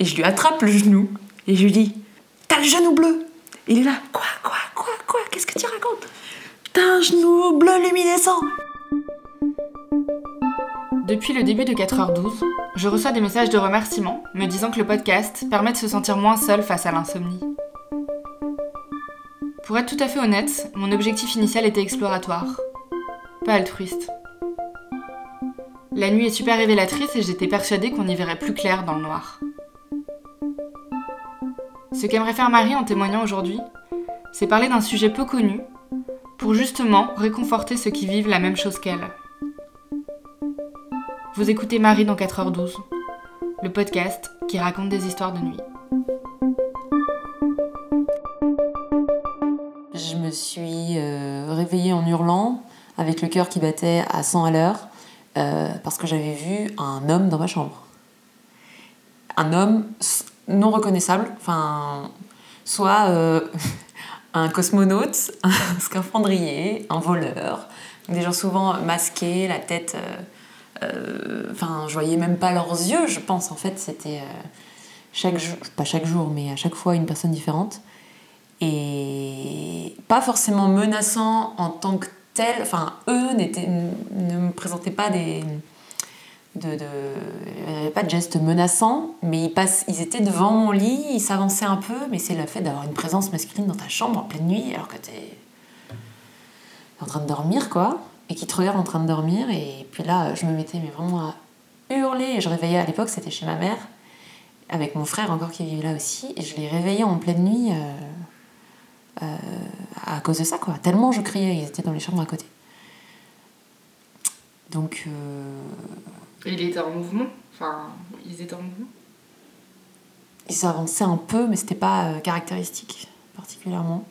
Et je lui attrape le genou et je lui dis T'as le genou bleu Il est là Quoi, quoi, quoi, quoi Qu'est-ce que tu racontes? T'as un genou bleu luminescent Depuis le début de 4h12, je reçois des messages de remerciements me disant que le podcast permet de se sentir moins seul face à l'insomnie. Pour être tout à fait honnête, mon objectif initial était exploratoire, pas altruiste. La nuit est super révélatrice et j'étais persuadée qu'on y verrait plus clair dans le noir. Ce qu'aimerait faire Marie en témoignant aujourd'hui, c'est parler d'un sujet peu connu pour justement réconforter ceux qui vivent la même chose qu'elle. Vous écoutez Marie dans 4h12, le podcast qui raconte des histoires de nuit. Je me suis euh, réveillée en hurlant, avec le cœur qui battait à 100 à l'heure, euh, parce que j'avais vu un homme dans ma chambre. Un homme non reconnaissable, enfin, soit euh, un cosmonaute, un scaphandrier, un voleur, des gens souvent masqués, la tête. Euh, enfin, je voyais même pas leurs yeux, je pense. En fait, c'était chaque jour, pas chaque jour, mais à chaque fois une personne différente. Et pas forcément menaçant en tant que enfin, eux ne me présentaient pas des. Pas de gestes menaçants, mais ils, étaient devant mon lit, ils s'avançaient un peu, mais c'est le fait d'avoir une présence masculine dans ta chambre en pleine nuit, alors que t'es en train de dormir, quoi, et qui te regarde en train de dormir, et puis là, je me mettais vraiment à hurler, et je réveillais à l'époque, c'était chez ma mère, avec mon frère encore qui vivait là aussi, et je les réveillais en pleine nuit. Euh, euh, à cause de ça, quoi. Tellement je criais, ils étaient dans les chambres à côté. Donc. Euh... Il était en mouvement Enfin, ils étaient en mouvement Ils s'avançaient un peu, mais c'était pas euh, caractéristique particulièrement.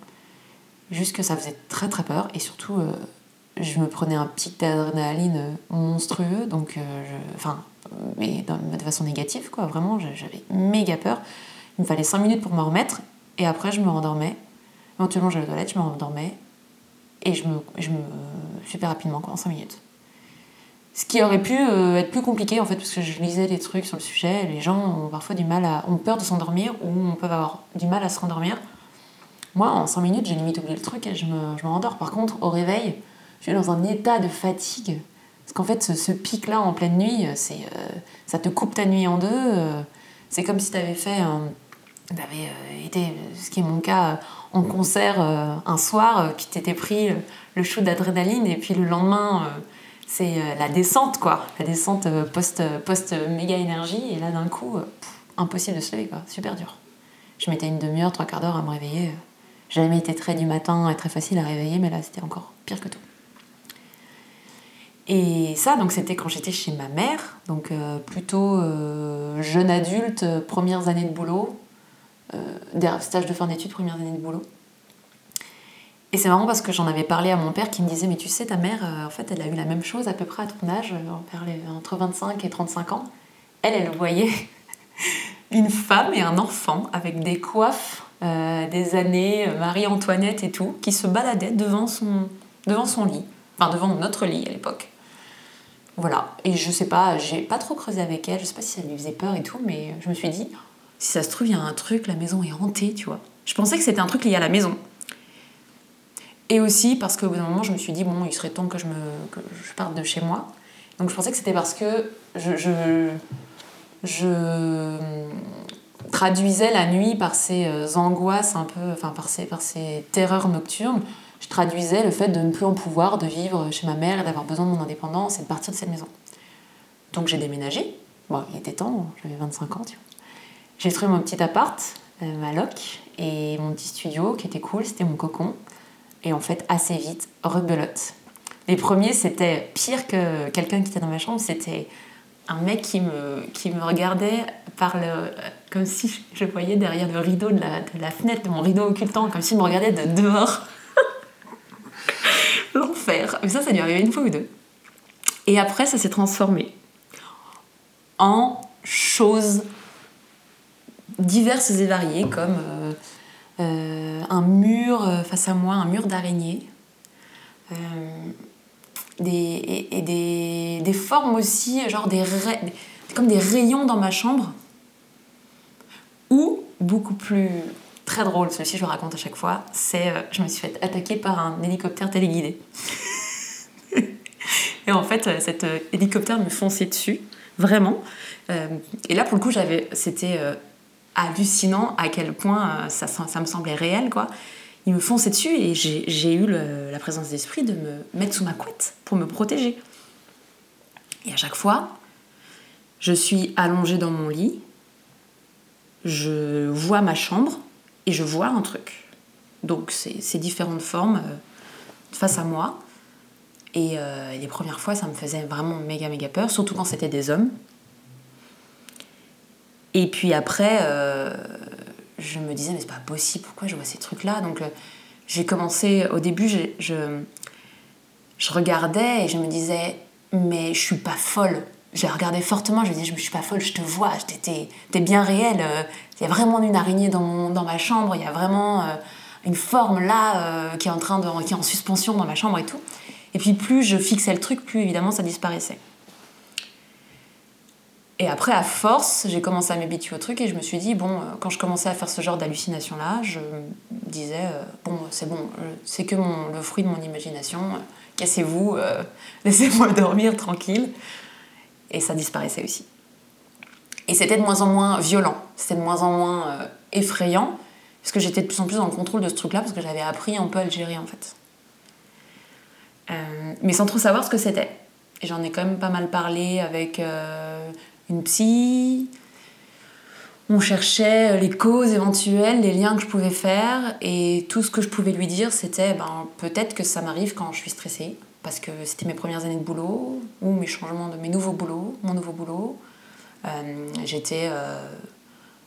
Juste que ça faisait très très peur et surtout, euh, je me prenais un pic d'adrénaline monstrueux, donc. Enfin, mais de façon négative, quoi. Vraiment, j'avais méga peur. Il me fallait 5 minutes pour me remettre et après, je me rendormais Éventuellement, j'allais aux toilettes, je me rendormais et je me, je me super rapidement, quoi, en 5 minutes. Ce qui aurait pu euh, être plus compliqué en fait, parce que je lisais des trucs sur le sujet. Les gens ont parfois du mal à. ont peur de s'endormir ou on peut avoir du mal à se rendormir. Moi, en 5 minutes, j'ai limite oublié le truc et je me, je rendors. Par contre, au réveil, je suis dans un état de fatigue. Parce qu'en fait, ce, pic-là en pleine nuit, c'est, euh, ça te coupe ta nuit en deux. Euh, c'est comme si tu avais fait. avais été, ce qui est mon cas, en concert un soir, qui t'était pris le shoot d'adrénaline, et puis le lendemain, c'est la descente, quoi. La descente post, post méga énergie, et là d'un coup, impossible de se lever, quoi. Super dur. Je mettais une demi-heure, trois quarts d'heure à me réveiller. J'ai jamais été très du matin et très facile à réveiller, mais là c'était encore pire que tout. Et ça, donc c'était quand j'étais chez ma mère, donc plutôt jeune adulte, premières années de boulot, euh, stage de fin d'études, première année de boulot. Et c'est marrant parce que j'en avais parlé à mon père qui me disait Mais tu sais, ta mère, euh, en fait, elle a eu la même chose à peu près à ton âge, euh, entre 25 et 35 ans. Elle, elle voyait une femme et un enfant avec des coiffes euh, des années Marie-Antoinette et tout, qui se baladaient devant son, devant son lit, enfin devant notre lit à l'époque. Voilà. Et je sais pas, j'ai pas trop creusé avec elle, je sais pas si ça lui faisait peur et tout, mais je me suis dit si ça se trouve, il y a un truc, la maison est hantée, tu vois. Je pensais que c'était un truc lié à la maison. Et aussi parce qu'au bout d'un moment, je me suis dit, bon, il serait temps que je, me, que je parte de chez moi. Donc je pensais que c'était parce que je, je, je, traduisais la nuit par ces euh, angoisses un peu, enfin par ces, par ces terreurs nocturnes. Je traduisais le fait de ne plus en pouvoir, de vivre chez ma mère d'avoir besoin de mon indépendance et de partir de cette maison. Donc j'ai déménagé. Bon, il était temps, j'avais 25 ans, tu vois. J'ai trouvé mon petit appart, euh, ma loc, et mon petit studio qui était cool, c'était mon cocon. Et en fait, assez vite, rebelote. Les premiers, c'était pire que quelqu'un qui était dans ma chambre, c'était un mec qui me, qui me regardait par le, comme si je voyais derrière le rideau de la, fenêtre, de mon rideau occultant, comme s'il me regardait de dehors. L'enfer. Mais ça, ça lui arrivé une fois ou deux. Et après, ça s'est transformé en chose diverses et variées, comme euh, euh, un mur euh, face à moi, un mur d'araignée. des, et, des, des, formes aussi, genre des, comme des rayons dans ma chambre. Ou, beaucoup plus très drôle, celui-ci je le raconte à chaque fois, c'est euh, je me suis fait attaquer par un hélicoptère téléguidé. et en fait, euh, cet euh, hélicoptère me fonçait dessus, vraiment. et là, pour le coup, j'avais, c'était hallucinant à quel point ça, ça me semblait réel, quoi. Il me fonçait dessus et j'ai eu la présence d'esprit de me mettre sous ma couette pour me protéger. Et à chaque fois, je suis allongée dans mon lit, je vois ma chambre et je vois un truc. Donc c'est différentes formes euh, face à moi. Euh, et les premières fois, ça me faisait vraiment méga méga peur, surtout quand c'était des hommes. Et puis après, euh, je me disais, mais c'est pas possible, pourquoi je vois ces trucs-là? Donc j'ai commencé, au début, je, regardais et je me disais, mais je suis pas folle j'ai regardé fortement, je me disais, je suis pas folle, je te vois, t'es bien réel. Euh, il y a vraiment une araignée dans, ma chambre, il y a vraiment euh, une forme là euh, qui, est en train de, qui est en suspension dans ma chambre et tout. Et puis plus je fixais le truc, plus évidemment ça disparaissait. Et après, à force, j'ai commencé à m'habituer au truc et je me suis dit, bon, quand je commençais à faire ce genre d'hallucination-là, je me disais, bon, c'est bon, c'est que le fruit de mon imagination, cassez-vous, laissez-moi dormir tranquille. Et ça disparaissait aussi. Et c'était de moins en moins violent, c'était de moins en moins euh, effrayant, parce que j'étais de plus en plus le contrôle de ce truc-là, parce que j'avais appris un peu à le gérer en fait. Euh, mais sans trop savoir ce que c'était. Et j'en ai quand même pas mal parlé avec euh, une psy. On cherchait les causes éventuelles, les liens que je pouvais faire, et tout ce que je pouvais lui dire, c'était ben, peut-être que ça m'arrive quand je suis stressée, parce que c'était mes premières années de boulot, ou mes changements de mes nouveaux boulots, mon nouveau boulot. Euh, j'étais, euh,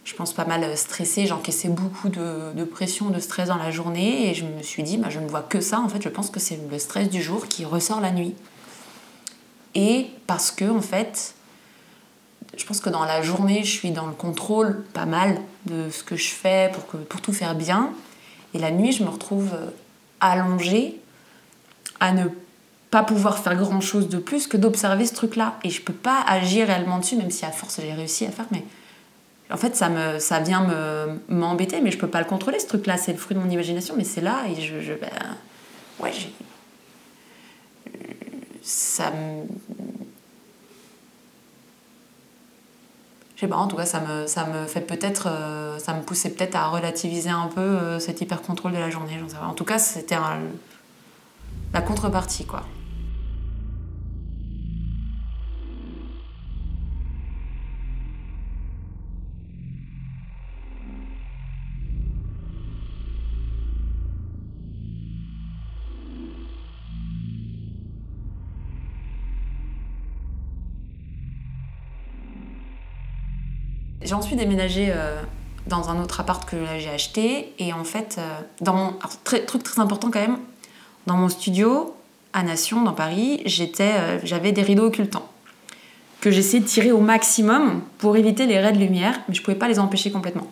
je pense, pas mal stressée, j'encaissais beaucoup de, pression, de stress dans la journée, et je me suis dit, bah, je ne vois que ça, en fait, je pense que c'est le stress du jour qui ressort la nuit. Et parce que, en fait, je pense que dans la journée, je suis dans le contrôle pas mal de ce que je fais pour, que, pour tout faire bien. Et la nuit, je me retrouve allongée à ne pas pouvoir faire grand chose de plus que d'observer ce truc-là. Et je peux pas agir réellement dessus, même si à force j'ai réussi à faire, mais en fait ça, me, ça vient me, m'embêter, mais je peux pas le contrôler ce truc-là. C'est le fruit de mon imagination, mais c'est là et je. je ben, ouais, j'ai. Ça me. Je sais pas, en tout cas, ça me, fait peut-être. Euh, ça me poussait peut-être à relativiser un peu euh, cet hyper-contrôle de la journée. En tout cas, c'était la contrepartie, quoi. J'ai ensuite déménagé euh, dans un autre appart que j'ai acheté. Et en fait, euh, dans mon, truc très important quand même, dans mon studio à Nation, dans Paris, j'étais, euh, j'avais des rideaux occultants que j'essayais de tirer au maximum pour éviter les raies de lumière, mais je pouvais pas les empêcher complètement.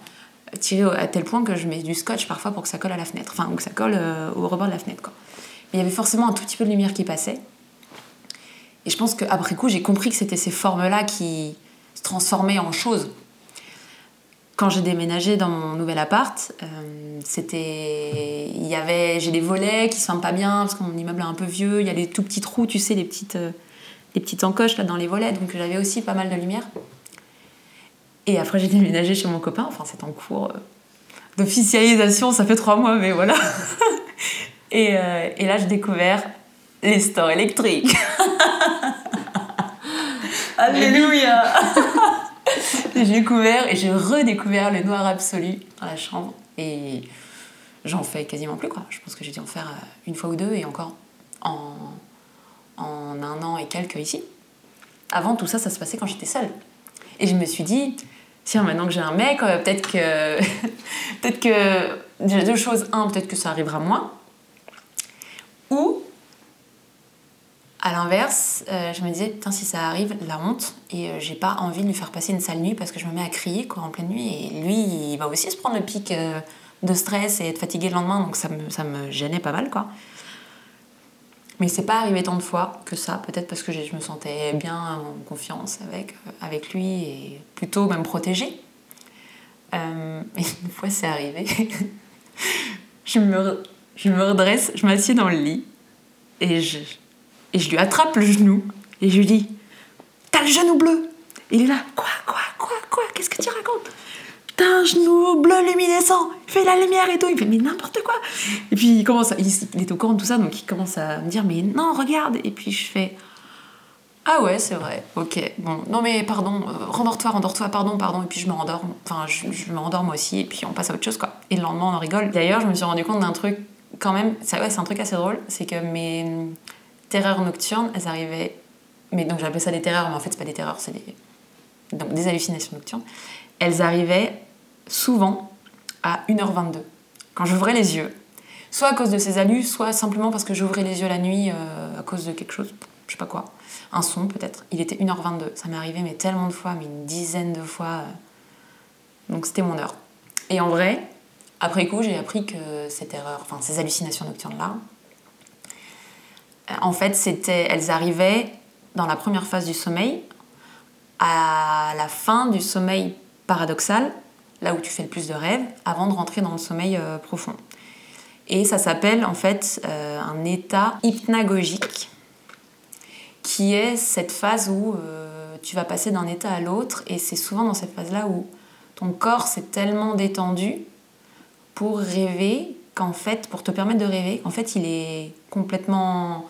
Tirer à tel point que je mets du scotch parfois pour que ça colle à la fenêtre, enfin, ou que ça colle au rebord de la fenêtre. Quoi. Il y avait forcément un tout petit peu de lumière qui passait. Et je pense qu'après coup, j'ai compris que c'était ces formes-là qui se transformaient en choses quand j'ai déménagé dans mon nouvel appart, euh, c'était, il y avait, j'ai des volets qui sont pas bien parce que mon immeuble est un peu vieux. Il y a les tout petits trous, tu sais, les petites, euh, les petites encoches là dans les volets, donc j'avais aussi pas mal de lumière. Et après j'ai déménagé chez mon copain. Enfin, c'est en cours euh, d'officialisation. Ça fait trois mois, mais voilà. et, et là, j'ai découvert les stores électriques. Alléluia j'ai découvert et j'ai redécouvert le noir absolu dans la chambre. Et j'en fais quasiment plus, quoi. Je pense que j'ai dû en faire euh, une fois ou deux et encore en, en un an et quelques ici. Avant, tout ça, ça se passait quand j'étais seule. Et je me suis dit, tiens, maintenant que j'ai un mec, euh, peut-être que. peut-être que. Deux choses. Un, peut-être que ça arrivera moins. Ou à l'inverse, euh, je me disais, putain, si ça arrive, la honte, et euh, j'ai pas envie de lui faire passer une sale nuit parce que je me mets à crier quoi, en pleine nuit, et lui, il va aussi se prendre le pic euh, de stress et être fatigué le lendemain, donc ça me, ça me gênait pas mal, quoi. Mais c'est pas arrivé tant de fois que ça, peut-être parce que je me sentais bien en confiance avec, avec lui et plutôt même protégée. Euh, et une fois, c'est arrivé. je, me, je me redresse, je m'assieds dans le lit et je, et je lui attrape le genou et je lui dis T'as le genou bleu Il est là Quoi, quoi, quoi, quoi Qu'est-ce que tu racontes? T'as un genou bleu luminescent Fais la lumière et tout. Il fait Mais n'importe quoi Et puis il commence à, il, il est au courant de tout ça donc il commence à me dire Mais non, regarde Et puis je fais ah ouais, c'est vrai. Ok. Bon, non mais pardon, euh, rendors-toi, rendors-toi, pardon, pardon. Et puis je me rendors. Enfin, je, me rendors moi aussi. Et puis on passe à autre chose, quoi. Et le lendemain, on rigole. D'ailleurs, je me suis rendu compte d'un truc, quand même. Ça, ouais, c'est un truc assez drôle. C'est que mes terreurs nocturnes, elles arrivaient. Mais donc j'appelais ça des terreurs, mais en fait, c'est pas des terreurs, c'est des. Donc des hallucinations nocturnes. Elles arrivaient souvent à 1h22. Quand j'ouvrais les yeux. Soit à cause de ces allus, soit simplement parce que j'ouvrais les yeux la nuit euh, à cause de quelque chose, je sais pas quoi un son peut-être. Il était 1h22. Ça m'est arrivé mais tellement de fois, mais une dizaine de fois. euh. Donc c'était mon heure. Et en vrai, après coup, j'ai appris que cette erreur, enfin ces hallucinations nocturnes-là, en fait, c'était, elles arrivaient dans la première phase du sommeil, à la fin du sommeil paradoxal, là où tu fais le plus de rêves, avant de rentrer dans le sommeil euh, profond. Et ça s'appelle en fait euh, un état hypnagogique qui est cette phase où euh, tu vas passer d'un état à l'autre et c'est souvent dans cette phase-là où ton corps s'est tellement détendu pour rêver qu'en fait, pour te permettre de rêver, qu'en fait il est complètement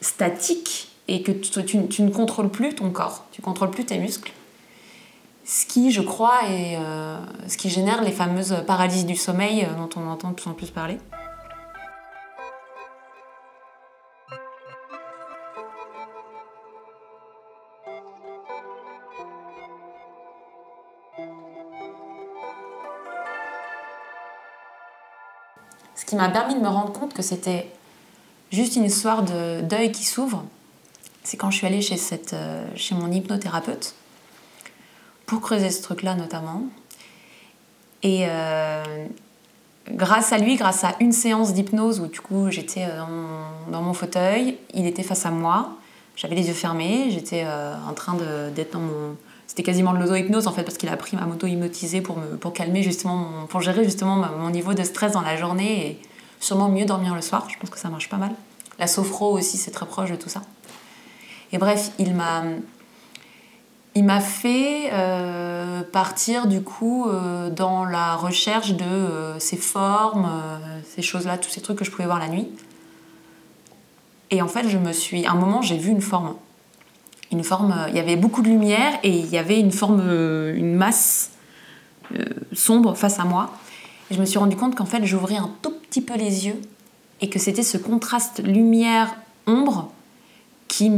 statique et que tu, ne contrôles plus ton corps, tu contrôles plus tes muscles. Ce qui, je crois, est euh, ce qui génère les fameuses paralysies du sommeil euh, dont on entend de plus en plus parler. Ce qui m'a permis de me rendre compte que c'était juste une histoire de deuil qui s'ouvre, c'est quand je suis allée chez, cette, euh, chez mon hypnothérapeute pour creuser ce truc-là notamment. Et euh, grâce à lui, grâce à une séance d'hypnose où du coup j'étais euh, dans mon, fauteuil, il était face à moi, j'avais les yeux fermés, j'étais en train d'être dans mon... C'était quasiment de l'auto-hypnose en fait parce qu'il a pris ma moto hypnotisée pour, me, pour calmer justement, pour gérer justement mon niveau de stress dans la journée sûrement mieux dormir le soir. Je pense que ça marche pas mal. La sophro aussi, c'est très proche de tout ça. Et bref, il m'a il m'a fait euh, partir du coup euh, dans la recherche de euh, ces formes, ces choses-là, tous ces trucs que je pouvais voir la nuit. Et en fait, je me suis. À un moment, j'ai vu une forme. Une forme. Il y avait beaucoup de lumière et il y avait une forme, une masse sombre face à moi. Je me suis rendu compte qu'en fait, j'ouvrais un tout petit peu les yeux et que c'était ce contraste lumière-ombre qui,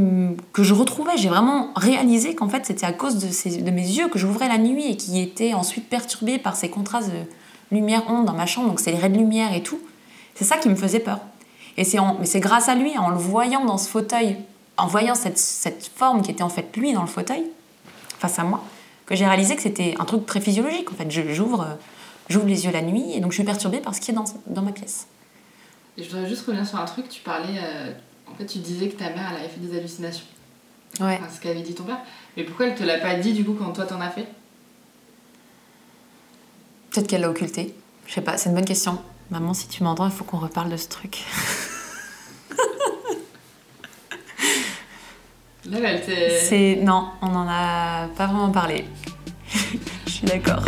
que je retrouvais. J'ai vraiment réalisé qu'en fait, c'était à cause de, mes yeux que j'ouvrais la nuit et qui étaient ensuite perturbés par ces contrastes lumière-ombre dans ma chambre, donc c'est les raies de lumière et tout. C'est ça qui me faisait peur. Et c'est mais c'est grâce à lui, en le voyant dans ce fauteuil, en voyant cette, cette forme qui était en fait lui dans le fauteuil, face à moi, que j'ai réalisé que c'était un truc très physiologique. En fait, Je- j'ouvre, euh, j'ouvre les yeux la nuit et donc je suis perturbée par ce qui est dans, dans ma pièce. Et je voudrais juste revenir sur un truc, tu parlais, euh, en fait tu disais que ta mère elle avait fait des hallucinations, Ouais. enfin, ce qu'avait dit ton père, mais pourquoi elle te l'a pas dit du coup quand toi t'en as fait? Peut-être qu'elle l'a occulté. Je sais pas, c'est une bonne question. Maman, si tu m'entends, il faut qu'on reparle de ce truc. Là elle non, on n'en a pas vraiment parlé. Je suis d'accord.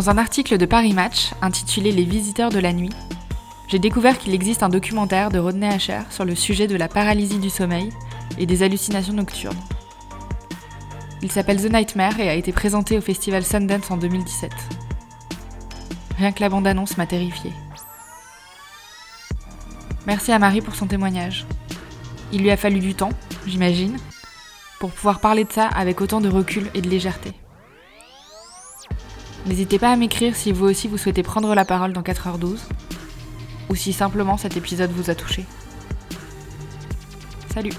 Dans un article de Paris Match intitulé Les visiteurs de la nuit, j'ai découvert qu'il existe un documentaire de Rodney Asher sur le sujet de la paralysie du sommeil et des hallucinations nocturnes. Il s'appelle The Nightmare et a été présenté au festival Sundance en 2017. Rien que la bande-annonce m'a terrifiée. Merci à Marie pour son témoignage. Il lui a fallu du temps, j'imagine, pour pouvoir parler de ça avec autant de recul et de légèreté. N'hésitez pas à m'écrire si vous aussi vous souhaitez prendre la parole dans 4h12 ou si simplement cet épisode vous a touché. Salut